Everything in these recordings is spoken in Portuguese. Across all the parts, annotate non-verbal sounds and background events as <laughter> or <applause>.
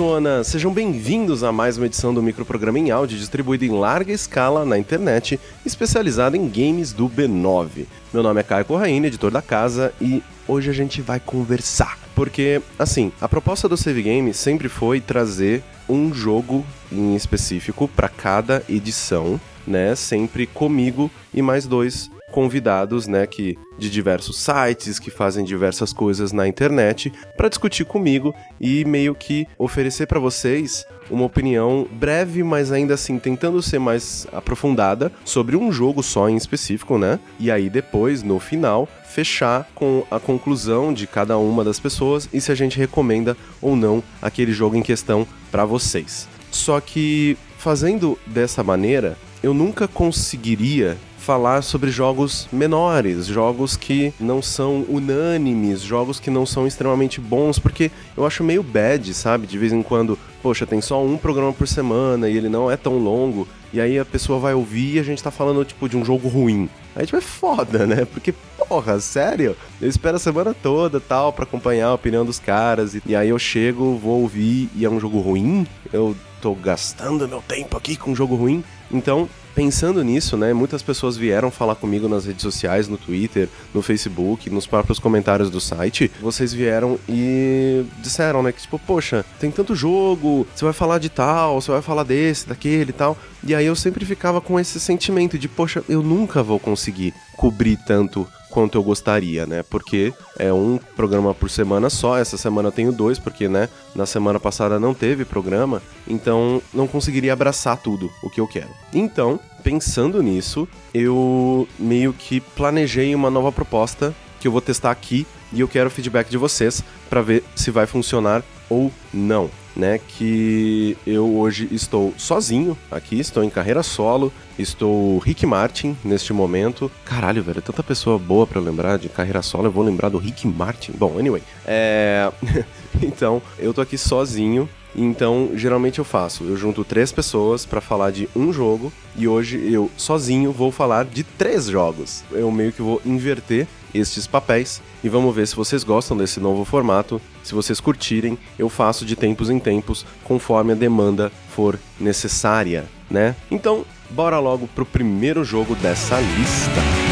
Persona! Sejam bem-vindos a mais uma edição do microprograma em áudio distribuído em larga escala na internet, especializado em games do B9. Meu nome é Caio Corraine, editor da casa, e hoje a gente vai conversar. Porque, assim, a proposta do Save Game sempre foi trazer um jogo em específico para cada edição, né? Sempre comigo e mais dois convidados, né, que de diversos sites que fazem diversas coisas na internet para discutir comigo e meio que oferecer para vocês uma opinião breve, mas ainda assim tentando ser mais aprofundada sobre um jogo só em específico, né? E aí depois, no final, fechar com a conclusão de cada uma das pessoas e se a gente recomenda ou não aquele jogo em questão para vocês. Só que fazendo dessa maneira, eu nunca conseguiria falar sobre jogos menores, jogos que não são unânimes, jogos que não são extremamente bons, porque eu acho meio bad, sabe? De vez em quando, poxa, tem só um programa por semana e ele não é tão longo, e aí a pessoa vai ouvir e a gente tá falando, tipo, de um jogo ruim. Aí, tipo, é foda, né? Porque, porra, sério? Eu espero a semana toda, tal, para acompanhar a opinião dos caras, e, e aí eu chego, vou ouvir e é um jogo ruim? Eu tô gastando meu tempo aqui com um jogo ruim? Então, pensando nisso, né, muitas pessoas vieram falar comigo nas redes sociais, no Twitter, no Facebook, nos próprios comentários do site. Vocês vieram e disseram, né, que tipo, poxa, tem tanto jogo, você vai falar de tal, você vai falar desse, daquele e tal. E aí eu sempre ficava com esse sentimento de, poxa, eu nunca vou conseguir cobrir tanto quanto eu gostaria, né? Porque é um programa por semana só. Essa semana eu tenho dois, porque, né, na semana passada não teve programa, então não conseguiria abraçar tudo o que eu quero. Então, pensando nisso, eu meio que planejei uma nova proposta que eu vou testar aqui e eu quero o feedback de vocês para ver se vai funcionar ou não né? Que eu hoje estou sozinho aqui, estou em carreira solo, estou Rick Martin neste momento. Caralho, velho, tanta pessoa boa para lembrar de carreira solo, eu vou lembrar do Rick Martin. Bom, anyway, é. <laughs> então, eu tô aqui sozinho. Então, geralmente eu faço, eu junto três pessoas para falar de um jogo e hoje eu sozinho vou falar de três jogos. Eu meio que vou inverter estes papéis e vamos ver se vocês gostam desse novo formato. Se vocês curtirem, eu faço de tempos em tempos conforme a demanda for necessária, né? Então, bora logo pro primeiro jogo dessa lista.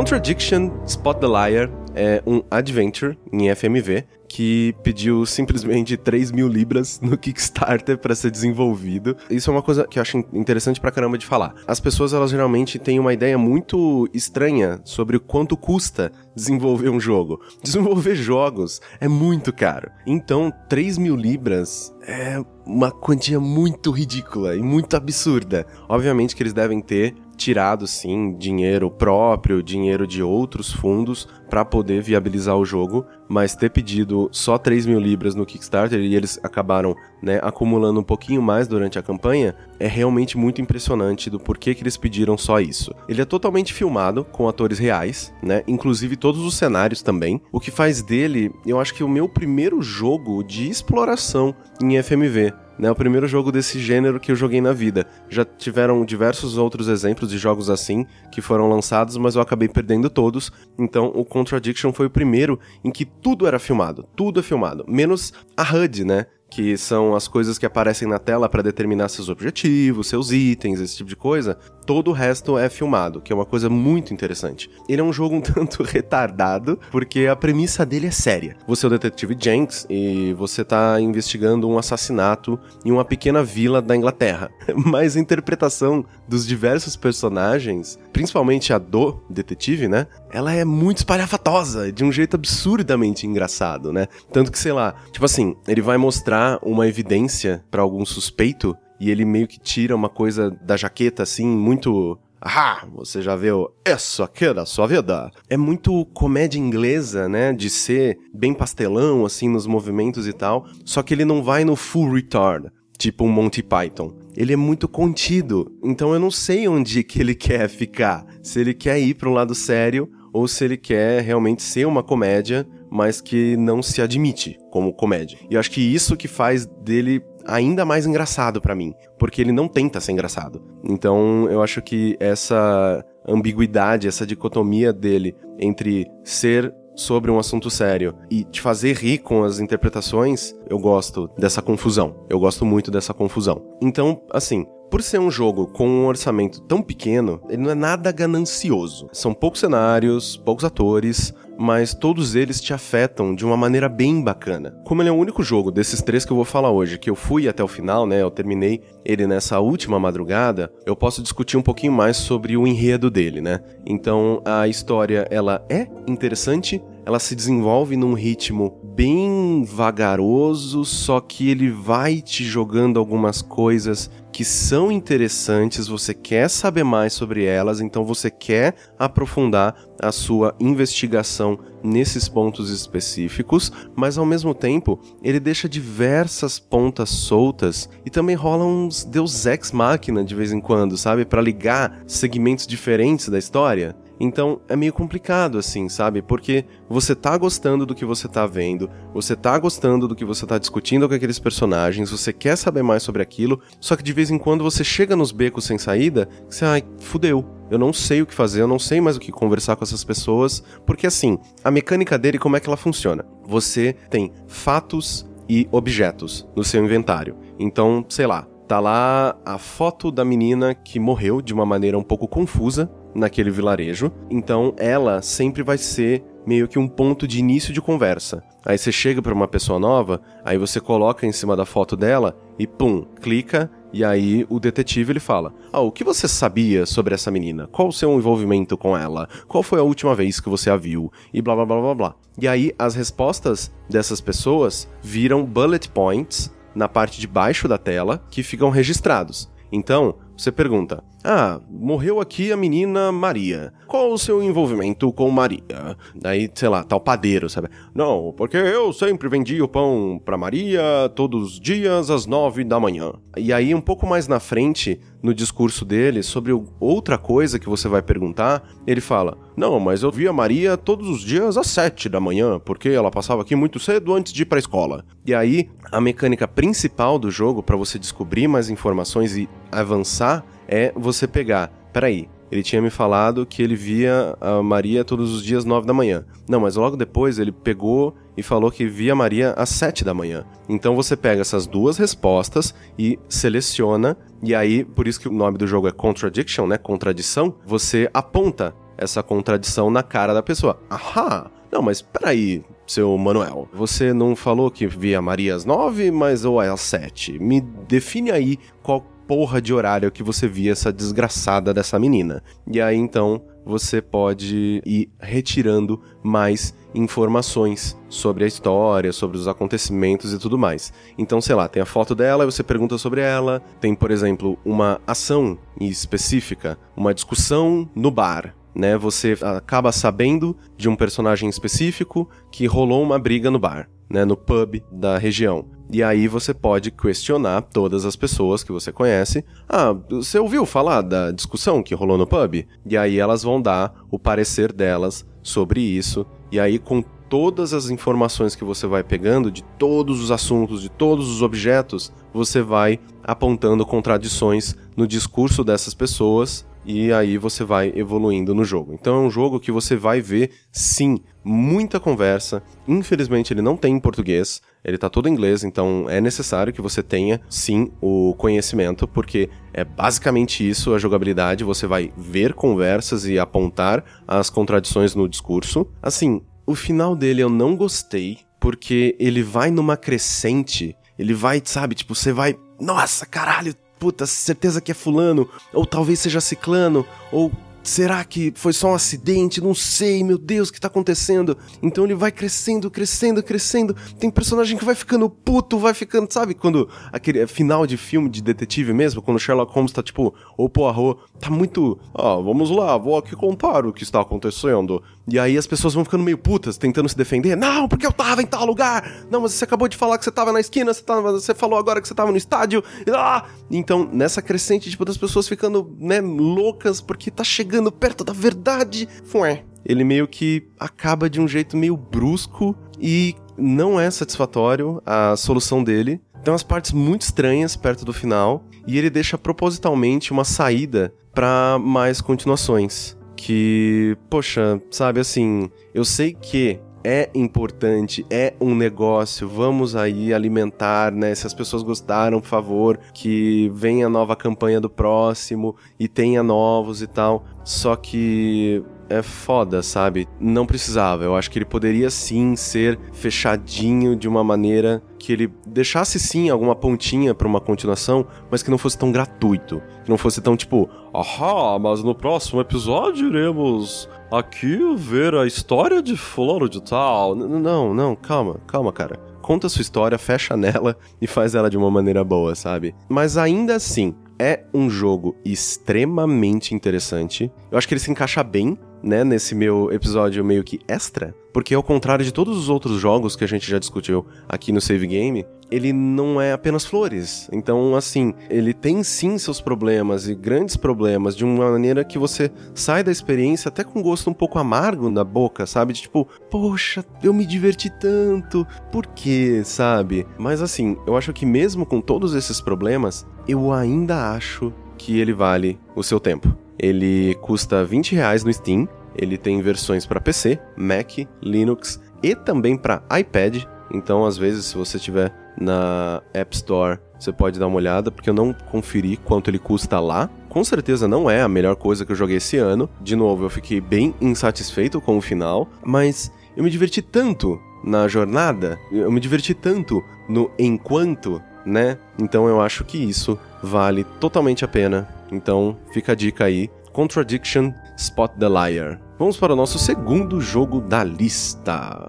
Contradiction Spot the Liar é um adventure em FMV que pediu simplesmente 3 mil libras no Kickstarter para ser desenvolvido. Isso é uma coisa que eu acho interessante pra caramba de falar. As pessoas, elas geralmente têm uma ideia muito estranha sobre quanto custa desenvolver um jogo. Desenvolver jogos é muito caro. Então, 3 mil libras é uma quantia muito ridícula e muito absurda. Obviamente que eles devem ter tirado sim dinheiro próprio, dinheiro de outros fundos para poder viabilizar o jogo, mas ter pedido só 3 mil libras no Kickstarter e eles acabaram né, acumulando um pouquinho mais durante a campanha é realmente muito impressionante do porquê que eles pediram só isso. Ele é totalmente filmado com atores reais, né? Inclusive todos os cenários também, o que faz dele, eu acho que o meu primeiro jogo de exploração em FMV né? O primeiro jogo desse gênero que eu joguei na vida. Já tiveram diversos outros exemplos de jogos assim que foram lançados, mas eu acabei perdendo todos. Então, o Contradiction foi o primeiro em que tudo era filmado, tudo é filmado, menos a HUD, né? que são as coisas que aparecem na tela para determinar seus objetivos, seus itens, esse tipo de coisa, todo o resto é filmado, que é uma coisa muito interessante. Ele é um jogo um <laughs> tanto retardado, porque a premissa dele é séria. Você é o detetive Jenks e você tá investigando um assassinato em uma pequena vila da Inglaterra. <laughs> Mas a interpretação dos diversos personagens, principalmente a do detetive, né? Ela é muito espalhafatosa, de um jeito absurdamente engraçado, né? Tanto que, sei lá, tipo assim, ele vai mostrar uma evidência para algum suspeito e ele meio que tira uma coisa da jaqueta assim, muito ah, você já viu isso aqui da sua vida? É muito comédia inglesa, né? De ser bem pastelão, assim, nos movimentos e tal. Só que ele não vai no full retard, tipo um Monty Python. Ele é muito contido. Então eu não sei onde que ele quer ficar. Se ele quer ir para um lado sério ou se ele quer realmente ser uma comédia, mas que não se admite como comédia. E eu acho que isso que faz dele ainda mais engraçado para mim, porque ele não tenta ser engraçado. Então, eu acho que essa ambiguidade, essa dicotomia dele entre ser sobre um assunto sério e te fazer rir com as interpretações, eu gosto dessa confusão. Eu gosto muito dessa confusão. Então, assim, por ser um jogo com um orçamento tão pequeno, ele não é nada ganancioso. São poucos cenários, poucos atores, mas todos eles te afetam de uma maneira bem bacana. Como ele é o único jogo desses três que eu vou falar hoje, que eu fui até o final, né? Eu terminei ele nessa última madrugada, eu posso discutir um pouquinho mais sobre o enredo dele, né? Então a história ela é interessante, ela se desenvolve num ritmo bem vagaroso, só que ele vai te jogando algumas coisas que são interessantes, você quer saber mais sobre elas, então você quer aprofundar a sua investigação nesses pontos específicos, mas ao mesmo tempo ele deixa diversas pontas soltas e também rola uns Deus Ex Machina de vez em quando, sabe, para ligar segmentos diferentes da história. Então é meio complicado assim, sabe? Porque você tá gostando do que você tá vendo, você tá gostando do que você tá discutindo com aqueles personagens, você quer saber mais sobre aquilo, só que de vez em quando você chega nos becos sem saída, que você, ai, fudeu. Eu não sei o que fazer, eu não sei mais o que conversar com essas pessoas, porque assim, a mecânica dele como é que ela funciona? Você tem fatos e objetos no seu inventário. Então, sei lá, tá lá a foto da menina que morreu de uma maneira um pouco confusa naquele vilarejo. Então ela sempre vai ser meio que um ponto de início de conversa. Aí você chega para uma pessoa nova, aí você coloca em cima da foto dela e pum, clica e aí o detetive ele fala: "Ah, o que você sabia sobre essa menina? Qual o seu envolvimento com ela? Qual foi a última vez que você a viu?" E blá blá blá blá blá. E aí as respostas dessas pessoas viram bullet points na parte de baixo da tela que ficam registrados. Então, você pergunta: Ah, morreu aqui a menina Maria. Qual o seu envolvimento com Maria? Daí, sei lá, tá padeiro, sabe? Não, porque eu sempre vendi o pão pra Maria todos os dias às nove da manhã. E aí, um pouco mais na frente, no discurso dele, sobre outra coisa que você vai perguntar, ele fala: Não, mas eu via Maria todos os dias às sete da manhã, porque ela passava aqui muito cedo antes de ir pra escola. E aí, a mecânica principal do jogo, para você descobrir mais informações e avançar, é você pegar. Peraí, ele tinha me falado que ele via a Maria todos os dias nove da manhã. Não, mas logo depois ele pegou e falou que via a Maria às sete da manhã. Então você pega essas duas respostas e seleciona, e aí, por isso que o nome do jogo é Contradiction, né? Contradição. Você aponta essa contradição na cara da pessoa. Ahá! Não, mas peraí, seu Manuel. Você não falou que via Maria às nove, mas ou às sete? Me define aí qual porra de horário que você via essa desgraçada dessa menina. E aí então você pode ir retirando mais informações sobre a história, sobre os acontecimentos e tudo mais. Então, sei lá, tem a foto dela você pergunta sobre ela. Tem, por exemplo, uma ação específica, uma discussão no bar né? Você acaba sabendo de um personagem específico que rolou uma briga no bar, né? No pub da região. E aí você pode questionar todas as pessoas que você conhece. Ah, você ouviu falar da discussão que rolou no pub? E aí elas vão dar o parecer delas sobre isso. E aí com todas as informações que você vai pegando de todos os assuntos, de todos os objetos, você vai apontando contradições no discurso dessas pessoas e aí você vai evoluindo no jogo. Então é um jogo que você vai ver, sim, muita conversa. Infelizmente ele não tem em português, ele tá todo em inglês, então é necessário que você tenha, sim, o conhecimento, porque é basicamente isso a jogabilidade, você vai ver conversas e apontar as contradições no discurso. Assim, o final dele eu não gostei, porque ele vai numa crescente, ele vai, sabe, tipo, você vai, nossa, caralho, puta, certeza que é fulano, ou talvez seja ciclano, ou Será que foi só um acidente? Não sei, meu Deus, o que tá acontecendo? Então ele vai crescendo, crescendo, crescendo. Tem personagem que vai ficando puto, vai ficando, sabe? Quando aquele final de filme de detetive mesmo, quando Sherlock Holmes tá tipo, ou Poirot, tá muito, ah, vamos lá, vou aqui contar o que está acontecendo. E aí as pessoas vão ficando meio putas, tentando se defender. Não, porque eu tava em tal lugar. Não, mas você acabou de falar que você tava na esquina, você, tava, você falou agora que você tava no estádio. Ah! Então, nessa crescente, tipo, das pessoas ficando, né, loucas porque tá chegando perto da verdade. Fué. Ele meio que acaba de um jeito meio brusco e não é satisfatório a solução dele. Tem umas partes muito estranhas perto do final e ele deixa propositalmente uma saída para mais continuações que, poxa, sabe assim, eu sei que é importante, é um negócio, vamos aí alimentar, né? Se as pessoas gostaram, por favor, que venha a nova campanha do próximo e tenha novos e tal. Só que é foda, sabe? Não precisava. Eu acho que ele poderia sim ser fechadinho de uma maneira que ele deixasse sim alguma pontinha para uma continuação, mas que não fosse tão gratuito. Que não fosse tão tipo, ahá, mas no próximo episódio iremos aqui ver a história de Floro de Tal. Não, não, calma, calma, cara. Conta a sua história, fecha nela e faz ela de uma maneira boa, sabe? Mas ainda assim, é um jogo extremamente interessante. Eu acho que ele se encaixa bem né, nesse meu episódio meio que extra, porque ao contrário de todos os outros jogos que a gente já discutiu aqui no Save Game, ele não é apenas flores. Então, assim, ele tem sim seus problemas e grandes problemas de uma maneira que você sai da experiência até com gosto um pouco amargo na boca, sabe? De tipo, poxa, eu me diverti tanto, por quê, sabe? Mas assim, eu acho que mesmo com todos esses problemas, eu ainda acho que ele vale o seu tempo. Ele custa 20 reais no Steam. Ele tem versões para PC, Mac, Linux e também para iPad. Então, às vezes, se você tiver na App Store, você pode dar uma olhada, porque eu não conferi quanto ele custa lá. Com certeza não é a melhor coisa que eu joguei esse ano. De novo, eu fiquei bem insatisfeito com o final, mas eu me diverti tanto na jornada, eu me diverti tanto no enquanto, né? Então eu acho que isso vale totalmente a pena então fica a dica aí: Contradiction Spot the Liar. Vamos para o nosso segundo jogo da lista.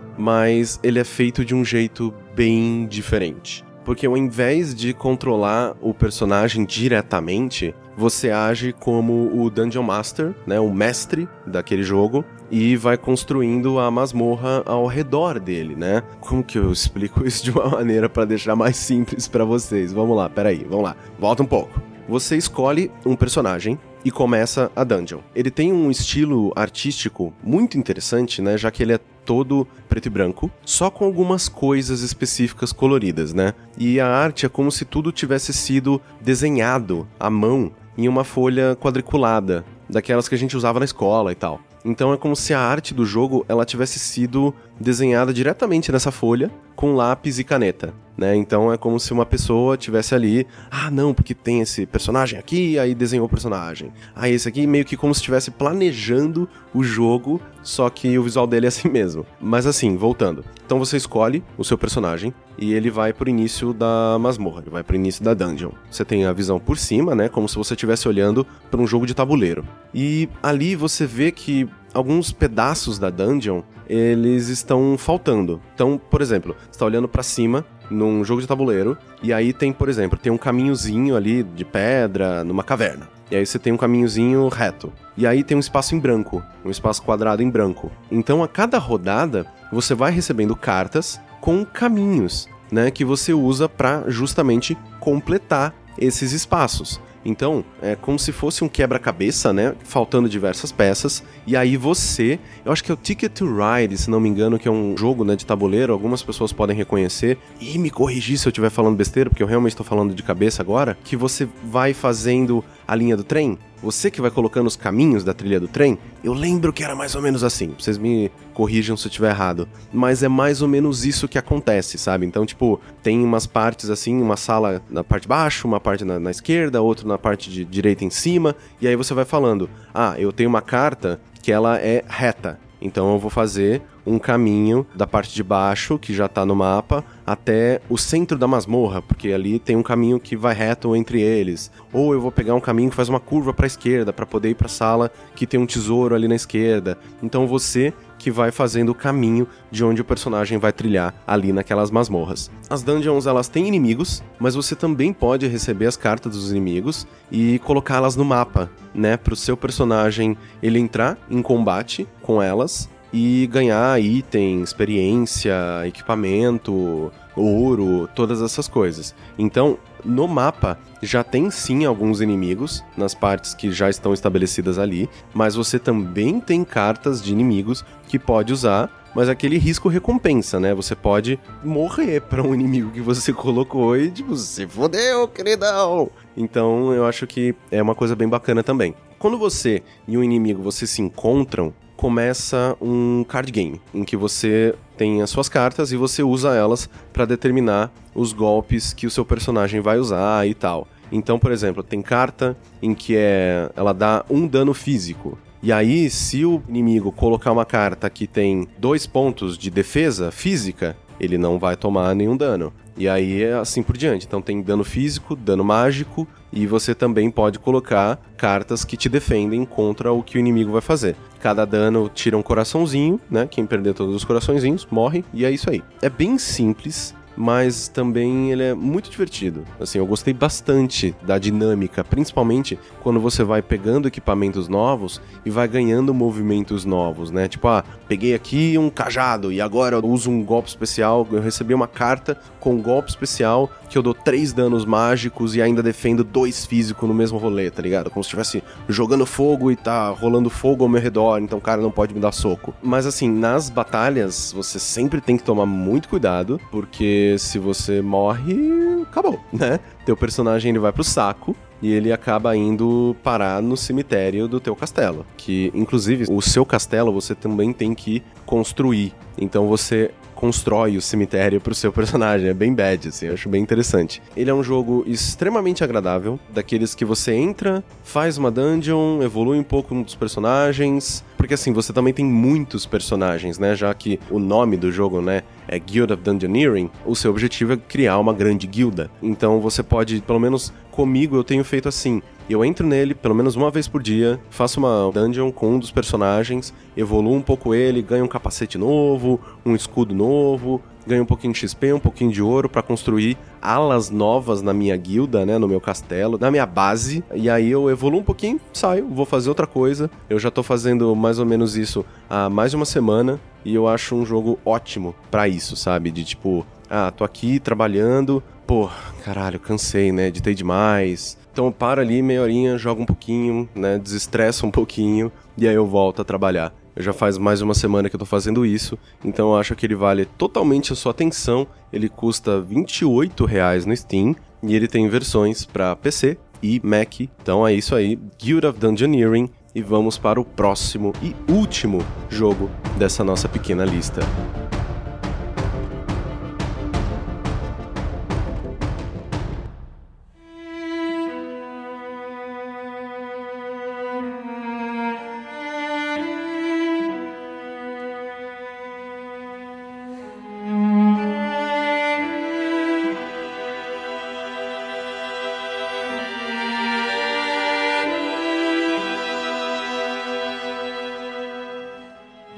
mas ele é feito de um jeito bem diferente. Porque ao invés de controlar o personagem diretamente, você age como o Dungeon Master, né, o mestre daquele jogo, e vai construindo a masmorra ao redor dele, né? Como que eu explico <laughs> isso de uma maneira para deixar mais simples para vocês? Vamos lá, peraí, vamos lá. Volta um pouco. Você escolhe um personagem e começa a dungeon. Ele tem um estilo artístico muito interessante, né? Já que ele é todo preto e branco, só com algumas coisas específicas coloridas, né? E a arte é como se tudo tivesse sido desenhado à mão em uma folha quadriculada, daquelas que a gente usava na escola e tal. Então é como se a arte do jogo ela tivesse sido desenhada diretamente nessa folha com lápis e caneta, né? Então é como se uma pessoa tivesse ali, ah, não, porque tem esse personagem aqui, aí desenhou o personagem. Ah, esse aqui meio que como se estivesse planejando o jogo, só que o visual dele é assim <laughs> mesmo. Mas assim, voltando. Então você escolhe o seu personagem e ele vai pro início da masmorra, ele vai pro início da dungeon. Você tem a visão por cima, né, como se você estivesse olhando para um jogo de tabuleiro. E ali você vê que alguns pedaços da dungeon eles estão faltando. Então, por exemplo, você está olhando para cima num jogo de tabuleiro e aí tem, por exemplo, tem um caminhozinho ali de pedra numa caverna. E aí você tem um caminhozinho reto. E aí tem um espaço em branco, um espaço quadrado em branco. Então a cada rodada você vai recebendo cartas com caminhos, né, que você usa para justamente completar esses espaços. Então, é como se fosse um quebra-cabeça, né? Faltando diversas peças. E aí você. Eu acho que é o Ticket to Ride, se não me engano, que é um jogo né, de tabuleiro. Algumas pessoas podem reconhecer. E me corrigir se eu estiver falando besteira, porque eu realmente estou falando de cabeça agora. Que você vai fazendo a linha do trem você que vai colocando os caminhos da trilha do trem, eu lembro que era mais ou menos assim. Vocês me corrijam se eu estiver errado. Mas é mais ou menos isso que acontece, sabe? Então, tipo, tem umas partes assim, uma sala na parte de baixo, uma parte na, na esquerda, outra na parte de direita em cima. E aí você vai falando: ah, eu tenho uma carta que ela é reta. Então eu vou fazer um caminho da parte de baixo, que já tá no mapa, até o centro da masmorra, porque ali tem um caminho que vai reto entre eles. Ou eu vou pegar um caminho que faz uma curva para a esquerda para poder ir para a sala que tem um tesouro ali na esquerda. Então você que vai fazendo o caminho de onde o personagem vai trilhar ali naquelas masmorras. As dungeons elas têm inimigos, mas você também pode receber as cartas dos inimigos e colocá-las no mapa, né, para o seu personagem ele entrar em combate com elas e ganhar item, experiência, equipamento, ouro, todas essas coisas. Então, no mapa já tem sim alguns inimigos nas partes que já estão estabelecidas ali, mas você também tem cartas de inimigos que pode usar mas aquele risco recompensa, né? Você pode morrer para um inimigo que você <laughs> colocou e, tipo, se fodeu, queridão! Então, eu acho que é uma coisa bem bacana também. Quando você e um inimigo você se encontram, começa um card game, em que você tem as suas cartas e você usa elas para determinar os golpes que o seu personagem vai usar e tal. Então, por exemplo, tem carta em que é, ela dá um dano físico. E aí, se o inimigo colocar uma carta que tem dois pontos de defesa física, ele não vai tomar nenhum dano. E aí é assim por diante. Então tem dano físico, dano mágico, e você também pode colocar cartas que te defendem contra o que o inimigo vai fazer. Cada dano tira um coraçãozinho, né? Quem perder todos os coraçõezinhos morre, e é isso aí. É bem simples, mas também ele é muito divertido. Assim, eu gostei bastante da dinâmica, principalmente quando você vai pegando equipamentos novos e vai ganhando movimentos novos, né? Tipo, ah, peguei aqui um cajado e agora eu uso um golpe especial, eu recebi uma carta com um golpe especial que eu dou três danos mágicos e ainda defendo dois físicos no mesmo rolê, tá ligado? Como se estivesse jogando fogo e tá rolando fogo ao meu redor, então o cara não pode me dar soco. Mas assim, nas batalhas, você sempre tem que tomar muito cuidado, porque se você morre, acabou, né? Teu personagem ele vai pro saco e ele acaba indo parar no cemitério do teu castelo, que inclusive o seu castelo você também tem que construir. Então você constrói o cemitério pro seu personagem. É bem bad, assim, eu acho bem interessante. Ele é um jogo extremamente agradável, daqueles que você entra, faz uma dungeon, evolui um pouco dos personagens, porque assim, você também tem muitos personagens, né? Já que o nome do jogo, né, é Guild of Dungeoneering, o seu objetivo é criar uma grande guilda. Então você pode, pelo menos comigo, eu tenho feito assim. Eu entro nele pelo menos uma vez por dia, faço uma dungeon com um dos personagens, evoluo um pouco ele, ganho um capacete novo, um escudo novo, ganho um pouquinho de XP, um pouquinho de ouro para construir alas novas na minha guilda, né, no meu castelo, na minha base. E aí eu evoluo um pouquinho, saio, vou fazer outra coisa. Eu já tô fazendo mais ou menos isso há mais de uma semana e eu acho um jogo ótimo para isso, sabe? De tipo, ah, tô aqui trabalhando, pô, caralho, cansei, né? Editei demais, Então eu paro ali meia horinha, jogo um pouquinho, né, desestressa um pouquinho e aí eu volto a trabalhar. Já faz mais uma semana que eu tô fazendo isso, então eu acho que ele vale totalmente a sua atenção. Ele custa 28 reais no Steam e ele tem versões para PC e Mac. Então é isso aí, Guild of Dungeoneering e vamos para o próximo e último jogo dessa nossa pequena lista.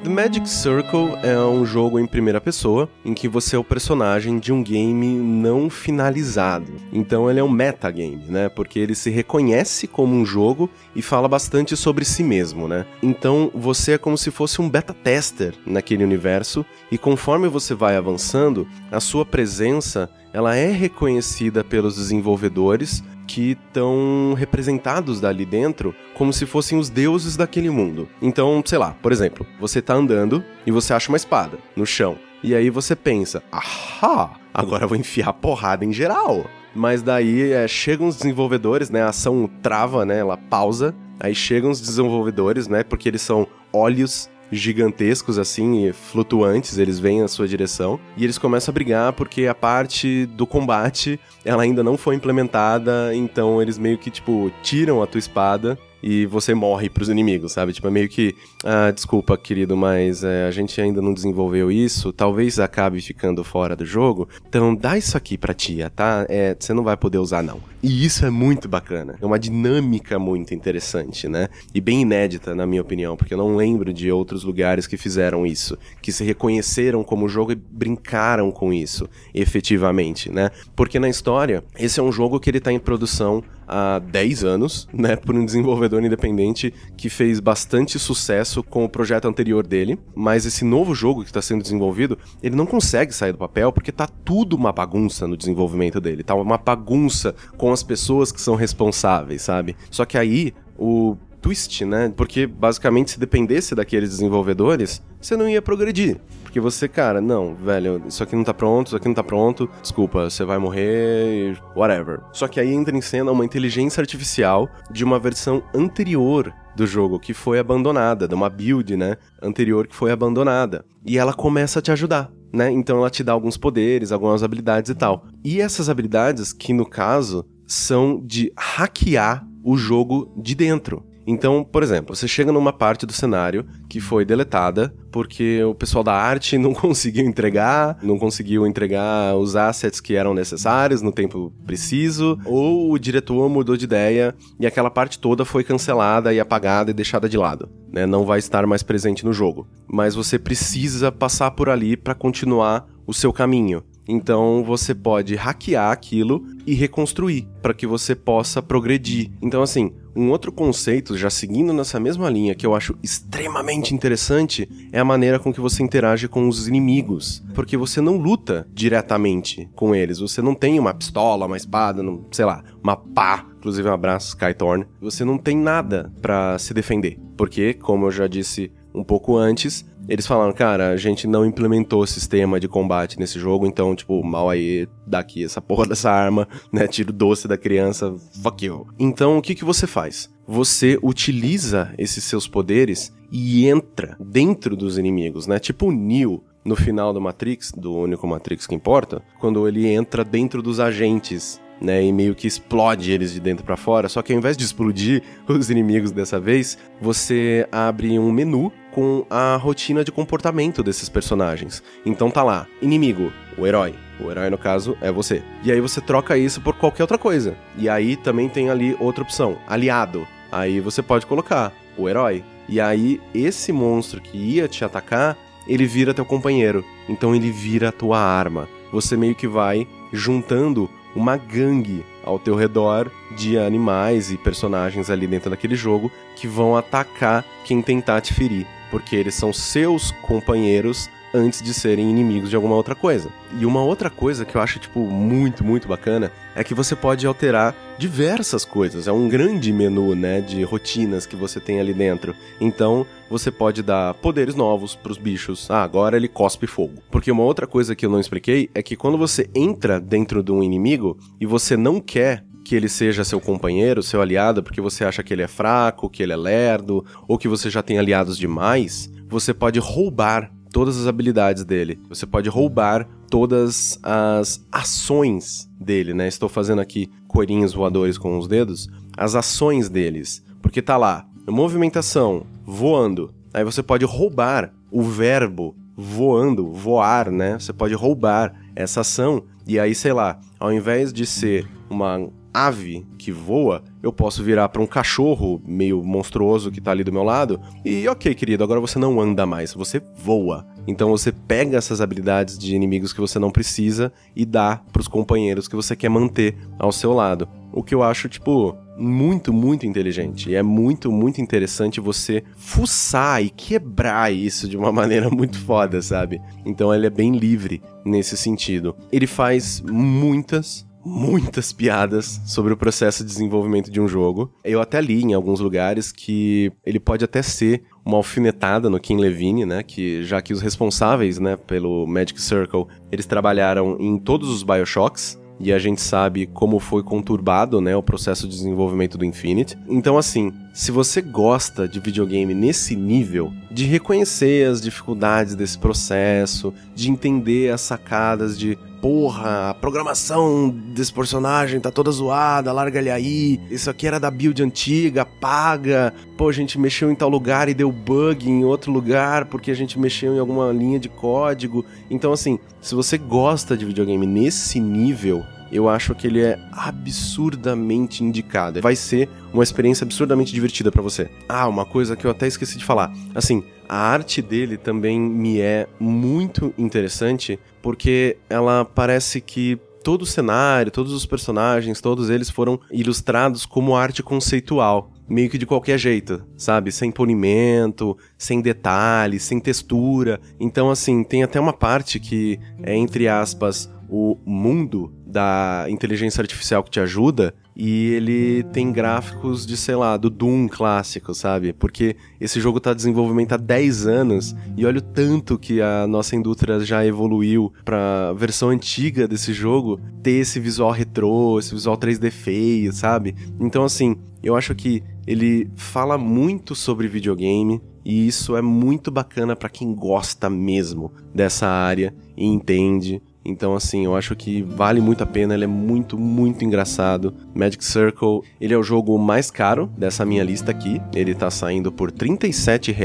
Magic Circle é um jogo em primeira pessoa em que você é o personagem de um game não finalizado. Então ele é um metagame, né? Porque ele se reconhece como um jogo e fala bastante sobre si mesmo, né? Então você é como se fosse um beta tester naquele universo e conforme você vai avançando, a sua presença ela é reconhecida pelos desenvolvedores que estão representados dali dentro como se fossem os deuses daquele mundo. Então, sei lá, por exemplo, você tá andando e você acha uma espada no chão. E aí você pensa, ahá, agora vou enfiar porrada em geral. Mas daí é, chegam os desenvolvedores, né? A ação trava, né? Ela pausa. Aí chegam os desenvolvedores, né? Porque eles são olhos gigantescos, assim, flutuantes, eles vêm na sua direção e eles começam a brigar porque a parte do combate ela ainda não foi implementada, então eles meio que, tipo, tiram a tua espada e você morre pros inimigos, sabe? Tipo, é meio que, ah, desculpa, querido, mas é, a gente ainda não desenvolveu isso, talvez acabe ficando fora do jogo, então dá isso aqui pra tia, tá? É, você não vai poder usar, não. E isso é muito bacana, é uma dinâmica muito interessante, né? E bem inédita, na minha opinião, porque eu não lembro de outros lugares que fizeram isso, que se reconheceram como jogo e brincaram com isso, efetivamente, né? Porque na história, esse é um jogo que ele tá em produção há 10 anos, né, por um desenvolvedor independente que fez bastante sucesso com o projeto anterior dele, mas esse novo jogo que está sendo desenvolvido, ele não consegue sair do papel porque tá tudo uma bagunça no desenvolvimento dele, tá uma bagunça com as pessoas que são responsáveis, sabe? Só que aí o twist, né? Porque basicamente se dependesse daqueles desenvolvedores, você não ia progredir. Porque você, cara, não, velho, isso aqui não tá pronto, isso aqui não tá pronto, desculpa, você vai morrer, whatever. Só que aí entra em cena uma inteligência artificial de uma versão anterior do jogo que foi abandonada, de uma build, né, anterior que foi abandonada. E ela começa a te ajudar. Né? Então ela te dá alguns poderes, algumas habilidades e tal. E essas habilidades, que no caso são de hackear o jogo de dentro. Então, por exemplo, você chega numa parte do cenário que foi deletada porque o pessoal da arte <laughs> não conseguiu entregar, não conseguiu entregar os assets que eram necessários no tempo preciso, ou o diretor mudou de ideia e aquela parte toda foi cancelada e apagada e deixada de lado. Né? Não vai estar mais presente no jogo. Mas você precisa passar por ali para continuar o seu caminho. Então você pode hackear aquilo e reconstruir para que você possa progredir. Então assim, um outro conceito, já seguindo nessa mesma linha, que eu acho extremamente interessante, é a maneira com que você interage com os inimigos. Porque você não luta diretamente com eles. Você não tem uma pistola, uma espada, não, sei lá, uma pá. Inclusive, um abraço, Skythorn. Você não tem nada para se defender. Porque, como eu já disse um pouco antes, eles falaram, cara, a gente não implementou sistema de combate nesse jogo, então, tipo, mal aí, daqui essa porra <laughs> dessa arma, né? Tiro doce da criança, fuck you. Então, o que que você faz? Você utiliza esses seus poderes e entra dentro dos inimigos, né? Tipo o Neo no final do Matrix, do único Matrix que importa, quando ele entra dentro dos agentes né, e meio que explode eles de dentro para fora. Só que ao invés de explodir <laughs> os inimigos dessa vez, você abre um menu com a rotina de comportamento desses personagens. Então tá lá, inimigo, o herói. O herói, no caso, é você. E aí você troca isso por qualquer outra coisa. E aí também tem ali outra opção, aliado. Aí você pode colocar o herói. E aí esse monstro que ia te atacar, ele vira teu companheiro. Então ele vira a tua arma. Você meio que vai juntando uma gangue ao teu redor de animais e personagens ali dentro daquele jogo que vão atacar quem tentar te ferir, porque eles são seus companheiros antes de serem inimigos de alguma outra coisa. E uma outra coisa que eu acho, tipo, muito, muito bacana é que você pode alterar diversas coisas. É um grande menu, né, de rotinas que você tem ali dentro. Então, você pode dar poderes novos pros bichos. Ah, agora ele cospe fogo. Porque uma outra coisa que eu não expliquei é que quando você entra dentro de um inimigo e você não quer que ele seja seu companheiro, seu aliado, porque você acha que ele é fraco, que ele é lerdo, ou que você já tem aliados demais, você pode roubar todas as habilidades dele. Você pode roubar todas as ações dele, né? Estou fazendo aqui coelhinhos voadores com os dedos. As ações deles. Porque tá lá, movimentação, voando. Aí você pode roubar o verbo voando, voar, né? Você pode roubar essa ação e aí, sei lá, ao invés de ser uma ave que voa, eu posso virar para um cachorro meio monstruoso que tá ali do meu lado e, ok, querido, agora você não anda mais, você voa. Então você pega essas habilidades de inimigos que você não precisa e dá pros companheiros que você quer manter ao seu lado. O que eu acho, tipo, muito, muito inteligente. E é muito, muito interessante você fuçar e quebrar isso de uma <laughs> maneira muito foda, sabe? Então ele é bem livre nesse sentido. Ele faz muitas, muitas piadas sobre o processo de desenvolvimento de um jogo. Eu até li em alguns lugares que ele pode até ser uma alfinetada no Kim Levine, né, que já que os responsáveis, né, pelo Magic Circle, eles trabalharam em todos os BioShocks, e a gente sabe como foi conturbado, né, o processo de desenvolvimento do Infinite. Então, assim, se você gosta de videogame nesse nível, de reconhecer as dificuldades desse processo, de entender as sacadas de porra, a programação desse personagem tá toda zoada, larga ele aí. Isso aqui era da build antiga, paga. Pô, a gente mexeu em tal lugar e deu bug em outro lugar porque a gente mexeu em alguma linha de código. Então, assim, se você gosta de videogame nesse nível, eu acho que ele é absurdamente indicado. Vai ser uma experiência absurdamente divertida para você. Ah, uma coisa que eu até esqueci de falar. Assim, a arte dele também me é muito interessante porque ela parece que todo o cenário, todos os personagens, todos eles foram ilustrados como arte conceitual. Meio que de qualquer jeito, sabe? Sem polimento, sem detalhes, sem textura. Então, assim, tem até uma parte que é, entre aspas, o mundo da inteligência artificial que te ajuda e ele tem gráficos de, sei lá, do Doom clássico, sabe? Porque esse jogo tá em desenvolvimento há 10 anos e olha o tanto que a nossa indústria já evoluiu pra versão antiga desse jogo ter esse visual retrô, esse visual 3D feio, sabe? Então, assim, eu acho que ele fala muito sobre videogame e isso é muito bacana para quem gosta mesmo dessa área e entende então, assim, eu acho que vale muito a pena, ele é muito, muito engraçado. Magic Circle, ele é o jogo mais caro dessa minha lista aqui. Ele tá saindo por R$ 37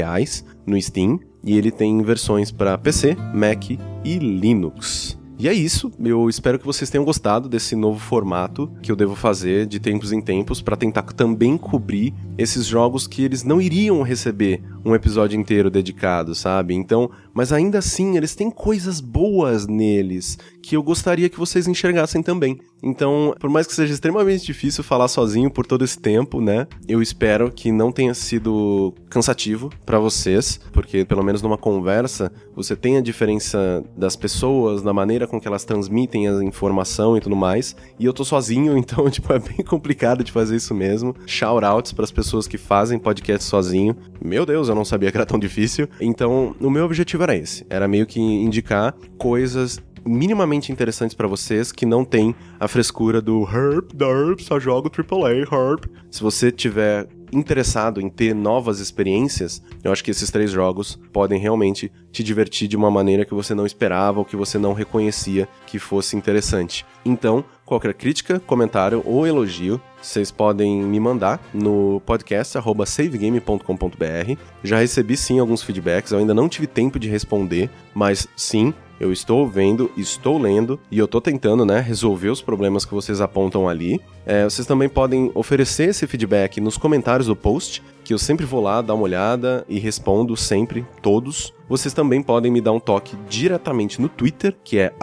no Steam. E ele tem versões para PC, Mac e Linux. E é isso, eu espero que vocês tenham gostado desse novo formato que eu devo fazer de tempos em tempos para tentar também cobrir esses jogos que eles não iriam receber um episódio inteiro dedicado, sabe? Então, mas ainda assim, eles têm coisas boas neles que eu gostaria que vocês enxergassem também. Então, por mais que seja extremamente difícil falar sozinho por todo esse tempo, né? Eu espero que não tenha sido cansativo para vocês, porque pelo menos numa conversa, você tem a diferença das pessoas, da maneira com que elas transmitem a informação e tudo mais. E eu tô sozinho, <laughs> então, tipo, é bem complicado de fazer isso mesmo. Shoutouts para as pessoas que fazem podcast sozinho. Meu Deus, eu não sabia que era tão difícil. Então, o meu objetivo era esse. Era meio que indicar coisas minimamente interessantes para vocês que não tem a frescura do Herp, Derp, só jogo AAA, Herp. Se você tiver interessado em ter novas experiências, eu acho que esses três jogos podem realmente te divertir de uma maneira que você não esperava ou que você não reconhecia que fosse interessante. Então, qualquer crítica, comentário ou elogio, vocês podem me mandar no podcast savegame.com.br. Já recebi sim alguns feedbacks, eu ainda não tive tempo de responder, mas sim, eu estou vendo, estou lendo e eu estou tentando, né, resolver os problemas que vocês apontam ali. É, vocês também podem oferecer esse feedback nos comentários do post, que eu sempre vou lá dar uma olhada e respondo sempre, todos. Vocês também podem me dar um toque diretamente no Twitter, que é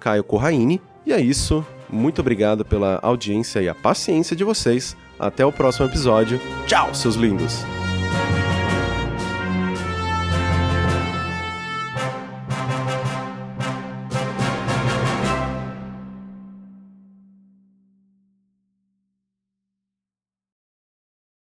@caio_corraine. E é isso. Muito obrigado pela audiência e a paciência de vocês. Até o próximo episódio. Tchau, seus lindos!